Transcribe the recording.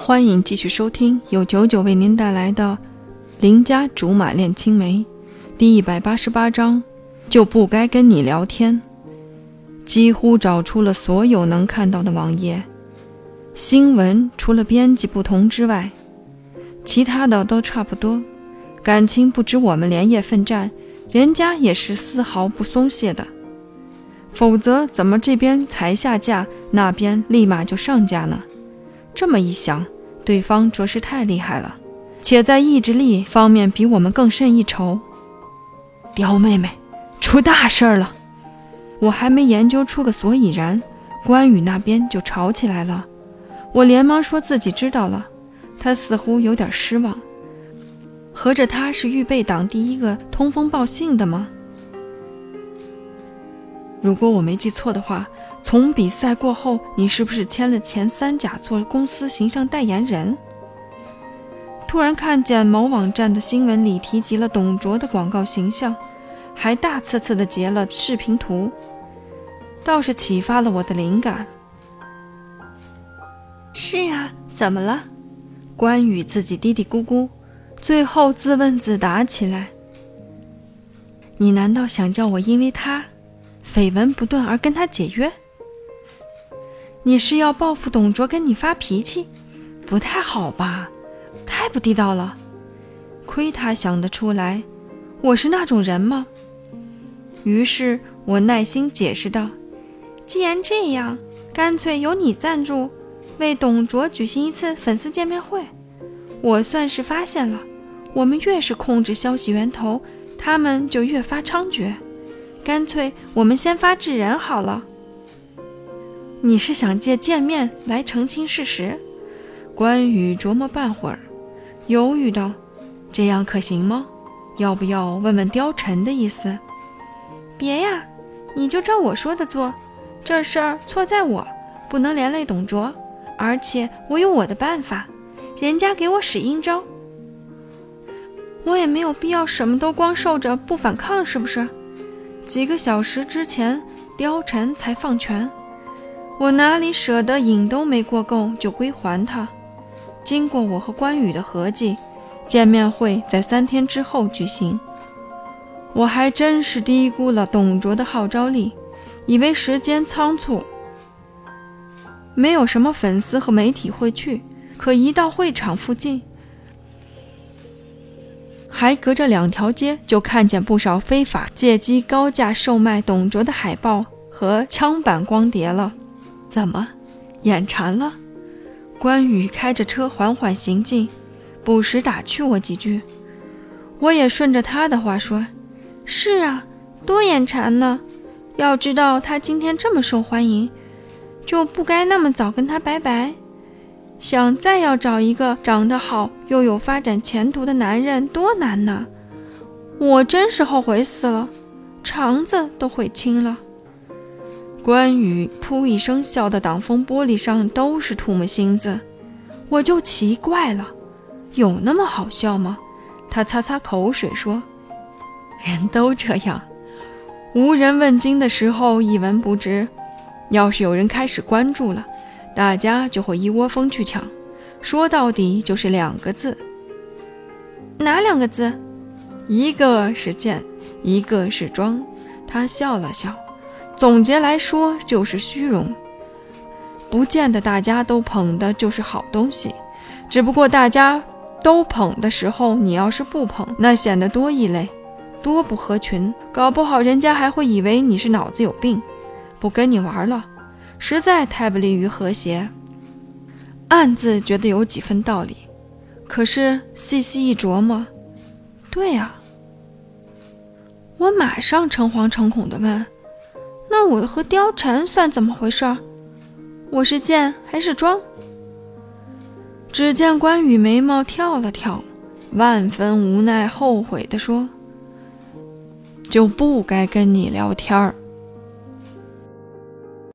欢迎继续收听由九九为您带来的《邻家竹马恋青梅》第一百八十八章，就不该跟你聊天。几乎找出了所有能看到的网页新闻，除了编辑不同之外，其他的都差不多。感情不止我们连夜奋战，人家也是丝毫不松懈的。否则怎么这边才下架，那边立马就上架呢？这么一想，对方着实太厉害了，且在意志力方面比我们更胜一筹。刁妹妹，出大事了！我还没研究出个所以然，关羽那边就吵起来了。我连忙说自己知道了，他似乎有点失望。合着他是预备党第一个通风报信的吗？如果我没记错的话，从比赛过后，你是不是签了前三甲做公司形象代言人？突然看见某网站的新闻里提及了董卓的广告形象，还大刺刺的截了视频图，倒是启发了我的灵感。是啊，怎么了？关羽自己嘀嘀咕咕，最后自问自答起来。你难道想叫我因为他？绯闻不断而跟他解约？你是要报复董卓跟你发脾气？不太好吧，太不地道了。亏他想得出来，我是那种人吗？于是我耐心解释道：“既然这样，干脆由你赞助，为董卓举行一次粉丝见面会。我算是发现了，我们越是控制消息源头，他们就越发猖獗。”干脆我们先发制人好了。你是想借见面来澄清事实？关羽琢磨半会儿，犹豫道：“这样可行吗？要不要问问貂蝉的意思？”别呀，你就照我说的做。这事儿错在我，不能连累董卓，而且我有我的办法。人家给我使阴招，我也没有必要什么都光受着不反抗，是不是？几个小时之前，貂蝉才放权，我哪里舍得瘾都没过够就归还他。经过我和关羽的合计，见面会在三天之后举行。我还真是低估了董卓的号召力，以为时间仓促，没有什么粉丝和媒体会去。可一到会场附近，还隔着两条街，就看见不少非法借机高价售卖董卓的海报和枪版光碟了。怎么，眼馋了？关羽开着车缓缓行进，不时打趣我几句。我也顺着他的话说：“是啊，多眼馋呢！要知道他今天这么受欢迎，就不该那么早跟他拜拜。”想再要找一个长得好又有发展前途的男人多难呐！我真是后悔死了，肠子都悔青了。关羽噗一声笑的挡风玻璃上都是唾沫星子，我就奇怪了，有那么好笑吗？他擦擦口水说：“人都这样，无人问津的时候一文不值，要是有人开始关注了。”大家就会一窝蜂去抢，说到底就是两个字。哪两个字？一个是贱，一个是装。他笑了笑，总结来说就是虚荣。不见得大家都捧的就是好东西，只不过大家都捧的时候，你要是不捧，那显得多异类，多不合群。搞不好人家还会以为你是脑子有病，不跟你玩了。实在太不利于和谐，暗自觉得有几分道理，可是细细一琢磨，对呀。我马上诚惶诚恐地问：“那我和貂蝉算怎么回事？我是见还是装？”只见关羽眉毛跳了跳，万分无奈、后悔地说：“就不该跟你聊天儿。”